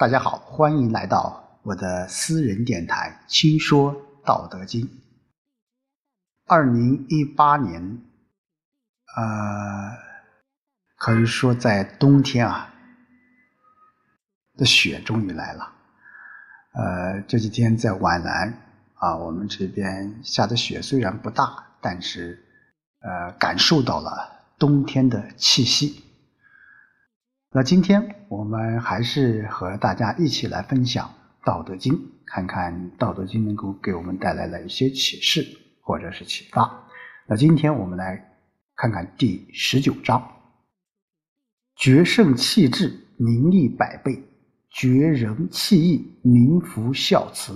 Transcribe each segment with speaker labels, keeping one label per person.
Speaker 1: 大家好，欢迎来到我的私人电台《轻说道德经》。二零一八年，呃，可以说在冬天啊，的雪终于来了。呃，这几天在皖南啊，我们这边下的雪虽然不大，但是呃，感受到了冬天的气息。那今天我们还是和大家一起来分享《道德经》，看看《道德经》能够给我们带来哪些启示或者是启发。那今天我们来看看第十九章：决胜气质，名利百倍；绝仁弃义，名服孝慈；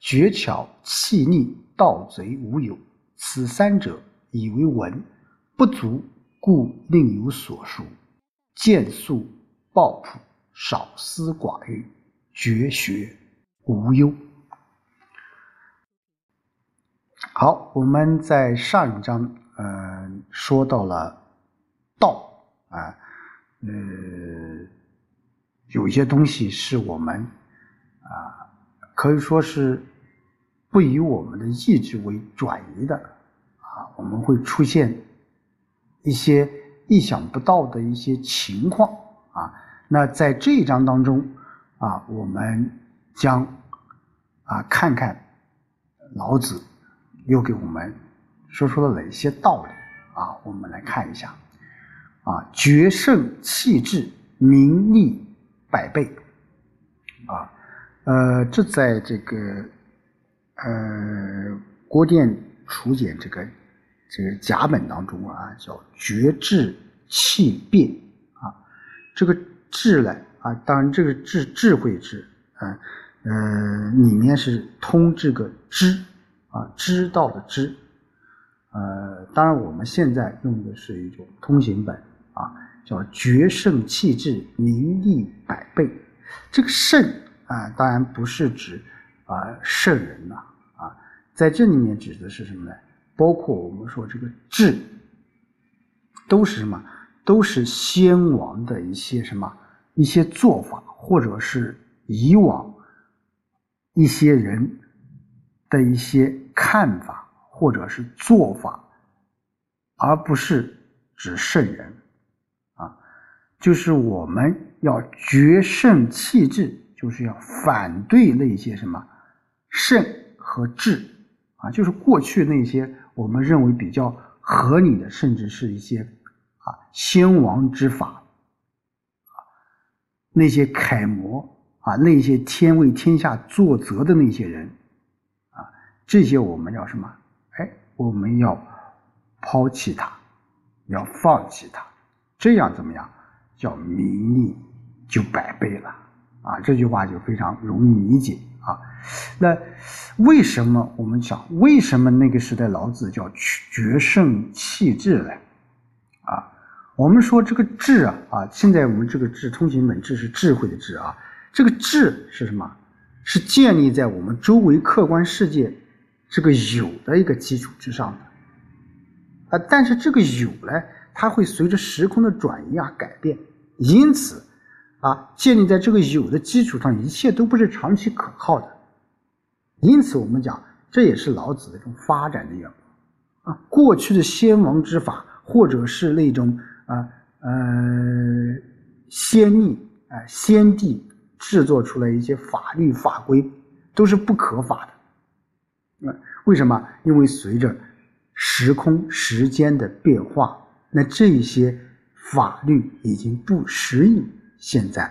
Speaker 1: 绝巧弃逆，盗贼无有。此三者，以为文，不足，故另有所书。见素抱朴，少思寡欲，绝学无忧。好，我们在上一章，呃，说到了道啊，呃，有些东西是我们啊，可以说是不以我们的意志为转移的啊，我们会出现一些。意想不到的一些情况。啊，那在这一章当中啊，我们将啊看看老子又给我们说出了哪些道理。啊，我们来看一下。啊，决胜气质，名利百倍。啊，呃，这在这个呃郭店楚简这个。这个甲本当中啊，叫绝智气变啊，这个智呢啊，当然这个智智慧智啊，呃，里面是通这个知啊，知道的知，呃，当然我们现在用的是一种通行本啊，叫绝胜气质，名利百倍。这个胜啊，当然不是指啊圣人呐啊，在这里面指的是什么呢？包括我们说这个治，都是什么？都是先王的一些什么一些做法，或者是以往一些人的一些看法，或者是做法，而不是指圣人啊。就是我们要决胜气质，就是要反对那些什么圣和治啊，就是过去那些。我们认为比较合理的，甚至是一些啊先王之法啊，那些楷模啊，那些天为天下作则的那些人啊，这些我们要什么？哎，我们要抛弃它，要放弃它，这样怎么样？叫名利就百倍了啊！这句话就非常容易理解。啊，那为什么我们讲为什么那个时代老子叫决胜气质呢？啊，我们说这个智啊啊，现在我们这个智通行本智是智慧的智啊，这个智是什么？是建立在我们周围客观世界这个有的一个基础之上的啊，但是这个有呢，它会随着时空的转移啊改变，因此。啊，建立在这个有的基础上，一切都不是长期可靠的。因此，我们讲这也是老子的一种发展的缘故。啊，过去的先王之法，或者是那种啊呃先帝啊先帝制作出来一些法律法规，都是不可法的。那为什么？因为随着时空时间的变化，那这些法律已经不适应。现在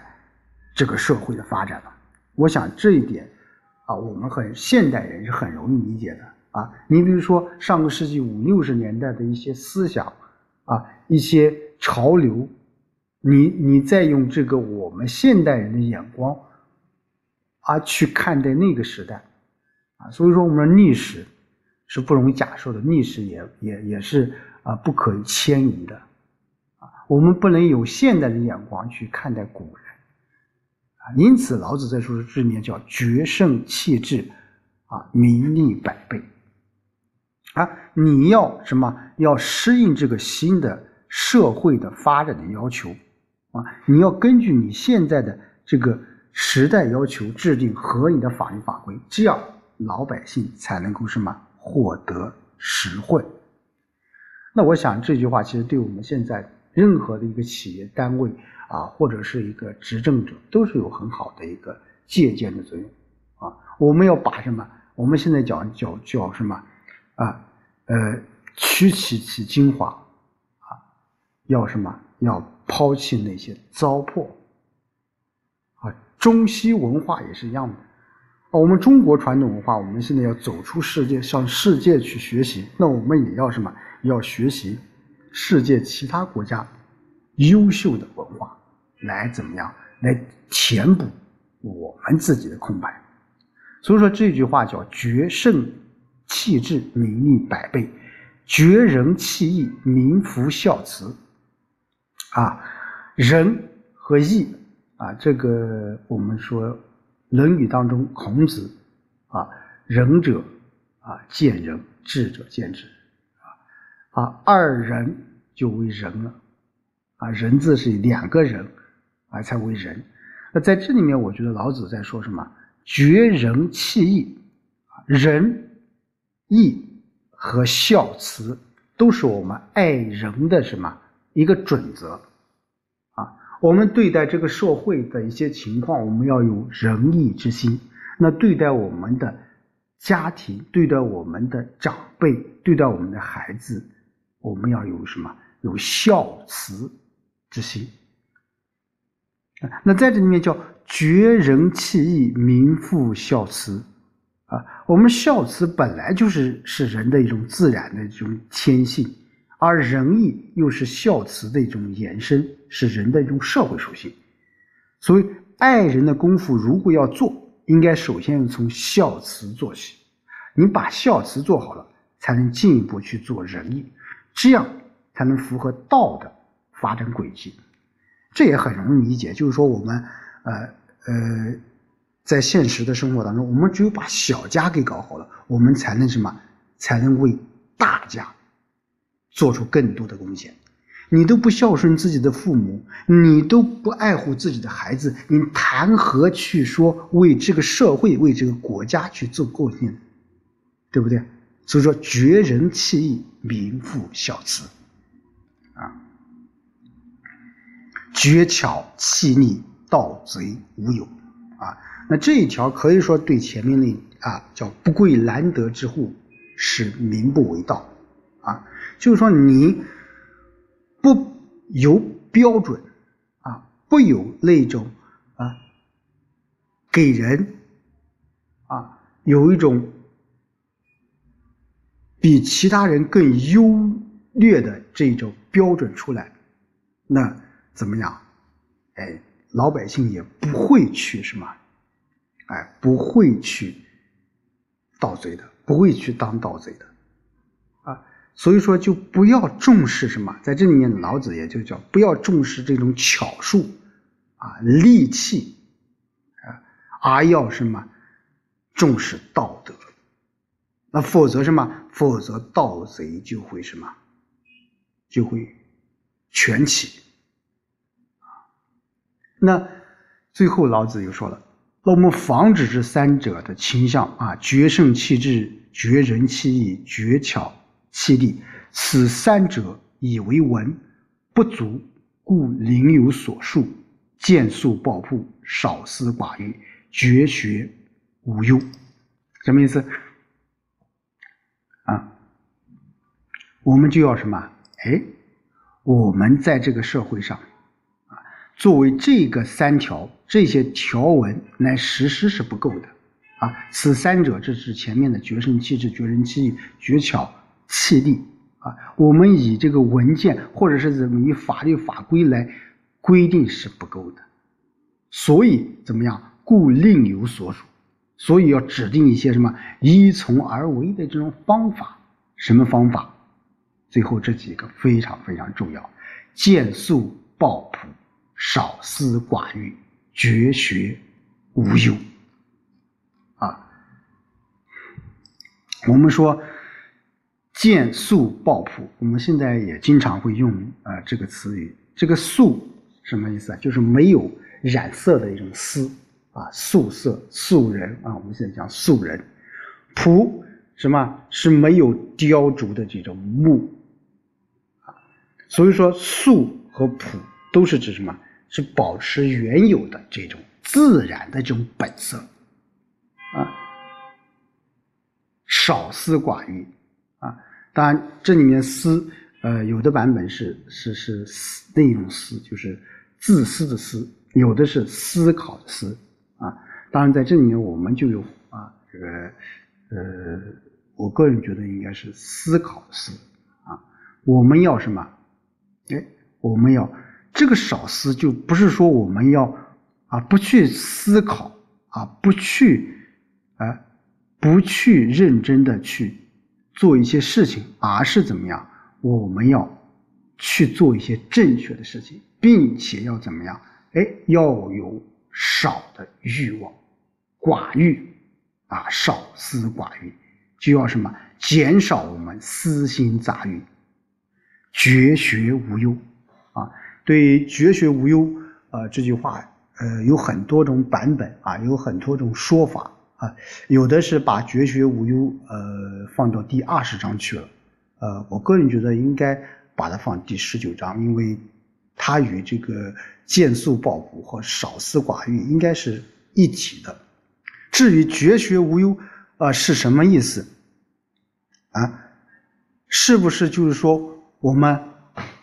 Speaker 1: 这个社会的发展了，我想这一点啊，我们很现代人是很容易理解的啊。你比如说上个世纪五六十年代的一些思想啊，一些潮流，你你再用这个我们现代人的眼光啊去看待那个时代啊，所以说我们历史是不容假设的，历史也也也是啊不可迁移的。啊我们不能有现代的眼光去看待古人因此老子在说的这里面叫决胜气质啊，名利百倍啊，你要什么？要适应这个新的社会的发展的要求啊，你要根据你现在的这个时代要求制定合理的法律法规，这样老百姓才能够什么获得实惠。那我想这句话其实对我们现在任何的一个企业单位啊，或者是一个执政者，都是有很好的一个借鉴的作用啊。我们要把什么？我们现在讲叫叫什么啊？呃，取其其精华啊，要什么？要抛弃那些糟粕啊！中西文化也是一样的。我们中国传统文化，我们现在要走出世界，向世界去学习。那我们也要什么？要学习世界其他国家优秀的文化，来怎么样？来填补我们自己的空白。所以说这句话叫“决胜气质，名利百倍；绝人弃义，名副孝慈。”啊，仁和义啊，这个我们说《论语》当中，孔子啊，仁者啊见仁，智者见智啊，啊二人就为仁了啊，人字是两个人啊才为人。那在这里面，我觉得老子在说什么？绝人弃义啊，仁义和孝慈都是我们爱人的什么？一个准则，啊，我们对待这个社会的一些情况，我们要有仁义之心。那对待我们的家庭，对待我们的长辈，对待我们的孩子，我们要有什么？有孝慈之心。那在这里面叫绝人弃义，民复孝慈。啊，我们孝慈本来就是是人的一种自然的这种天性。而仁义又是孝慈的一种延伸，是人的一种社会属性。所以，爱人的功夫如果要做，应该首先从孝慈做起。你把孝慈做好了，才能进一步去做仁义，这样才能符合道的发展轨迹。这也很容易理解，就是说我们呃呃，在现实的生活当中，我们只有把小家给搞好了，我们才能什么？才能为大家。做出更多的贡献，你都不孝顺自己的父母，你都不爱护自己的孩子，你谈何去说为这个社会、为这个国家去做贡献，对不对？所以说，绝人弃义，民复孝慈，啊，绝巧弃逆，盗贼无有，啊，那这一条可以说对前面那啊叫不贵难得之户，使民不为盗，啊。就是说，你不有标准啊，不有那种啊，给人啊有一种比其他人更优劣的这种标准出来，那怎么样？哎，老百姓也不会去什么，哎，不会去盗贼的，不会去当盗贼的啊。所以说，就不要重视什么，在这里面，老子也就叫不要重视这种巧术啊、利器啊，而要什么重视道德。那否则什么？否则盗贼就会什么？就会全起。那最后，老子又说了，那我们防止这三者的倾向啊：绝圣弃智、绝仁弃义、绝巧。弃利，此三者以为文不足，故宁有所述，见素抱朴，少思寡欲，绝学无忧。什么意思？啊，我们就要什么？哎，我们在这个社会上，作为这个三条这些条文来实施是不够的。啊，此三者，这是前面的绝圣弃智、绝人弃义、绝巧。气力啊，我们以这个文件或者是怎么以法律法规来规定是不够的，所以怎么样？故另有所属，所以要指定一些什么依从而为的这种方法。什么方法？最后这几个非常非常重要：见素抱朴，少思寡欲，绝学无忧。啊，我们说。见素抱朴，我们现在也经常会用啊这个词语。这个素什么意思啊？就是没有染色的一种丝啊，素色素人啊，我们现在讲素人。朴什么是没有雕琢的这种木啊？所以说素和朴都是指什么？是保持原有的这种自然的这种本色啊，少思寡欲啊。当然，这里面思，呃，有的版本是是是思那种思，就是自私的私；有的是思考的思啊。当然，在这里面我们就有啊，这个呃，我个人觉得应该是思考的思啊。我们要什么？哎，我们要。这个少思就不是说我们要啊不去思考啊不去啊不去认真的去做一些事情，而是怎么样？我们要去做一些正确的事情，并且要怎么样？哎，要有少的欲望，寡欲啊，少思寡欲，就要什么？减少我们私心杂欲，绝学无忧啊。对“绝学无忧”啊这句话，呃，有很多种版本啊，有很多种说法啊。有的是把“绝学无忧”呃放到第二十章去了，呃，我个人觉得应该把它放第十九章，因为它与这个见素抱朴和少思寡欲应该是一体的。至于“绝学无忧”啊是什么意思啊？是不是就是说我们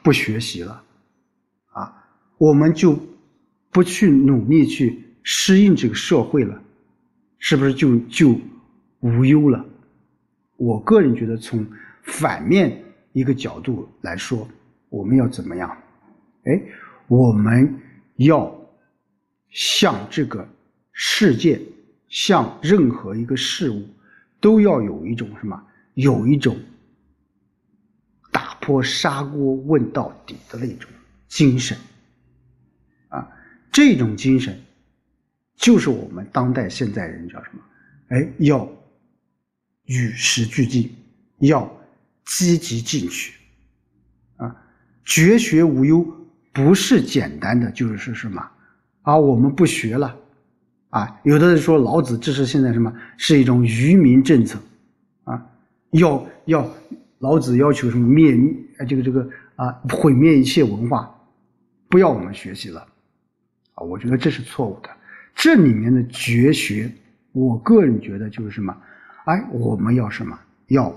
Speaker 1: 不学习了？我们就不去努力去适应这个社会了，是不是就就无忧了？我个人觉得，从反面一个角度来说，我们要怎么样？哎，我们要向这个世界，向任何一个事物，都要有一种什么？有一种打破砂锅问到底的那种精神。这种精神，就是我们当代现代人叫什么？哎，要与时俱进，要积极进取，啊，绝学无忧不是简单的就是什么？啊，我们不学了，啊，有的人说老子这是现在什么？是一种愚民政策，啊，要要老子要求什么灭这个这个啊毁灭一切文化，不要我们学习了。啊，我觉得这是错误的。这里面的绝学，我个人觉得就是什么？哎，我们要什么？要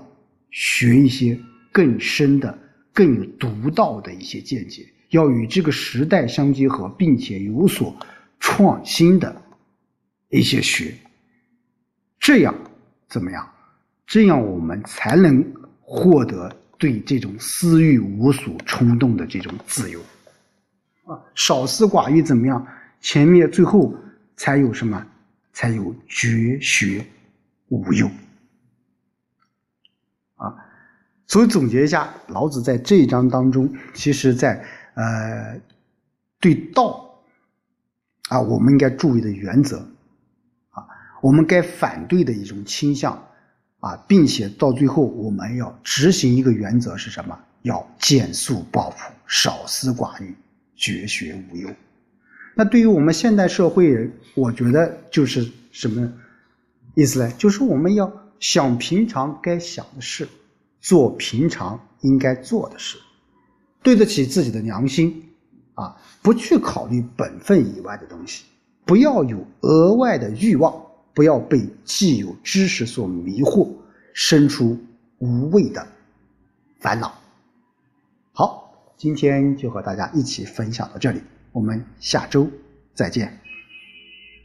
Speaker 1: 学一些更深的、更有独到的一些见解，要与这个时代相结合，并且有所创新的一些学。这样怎么样？这样我们才能获得对这种私欲无所冲动的这种自由。啊，少思寡欲怎么样？前面最后才有什么？才有绝学无忧。啊，所以总结一下，老子在这一章当中，其实在呃对道啊，我们应该注意的原则啊，我们该反对的一种倾向啊，并且到最后我们要执行一个原则是什么？要减速抱朴，少思寡欲。绝学无忧，那对于我们现代社会人，我觉得就是什么意思呢？就是我们要想平常该想的事，做平常应该做的事，对得起自己的良心啊！不去考虑本分以外的东西，不要有额外的欲望，不要被既有知识所迷惑，生出无谓的烦恼。今天就和大家一起分享到这里，我们下周再见。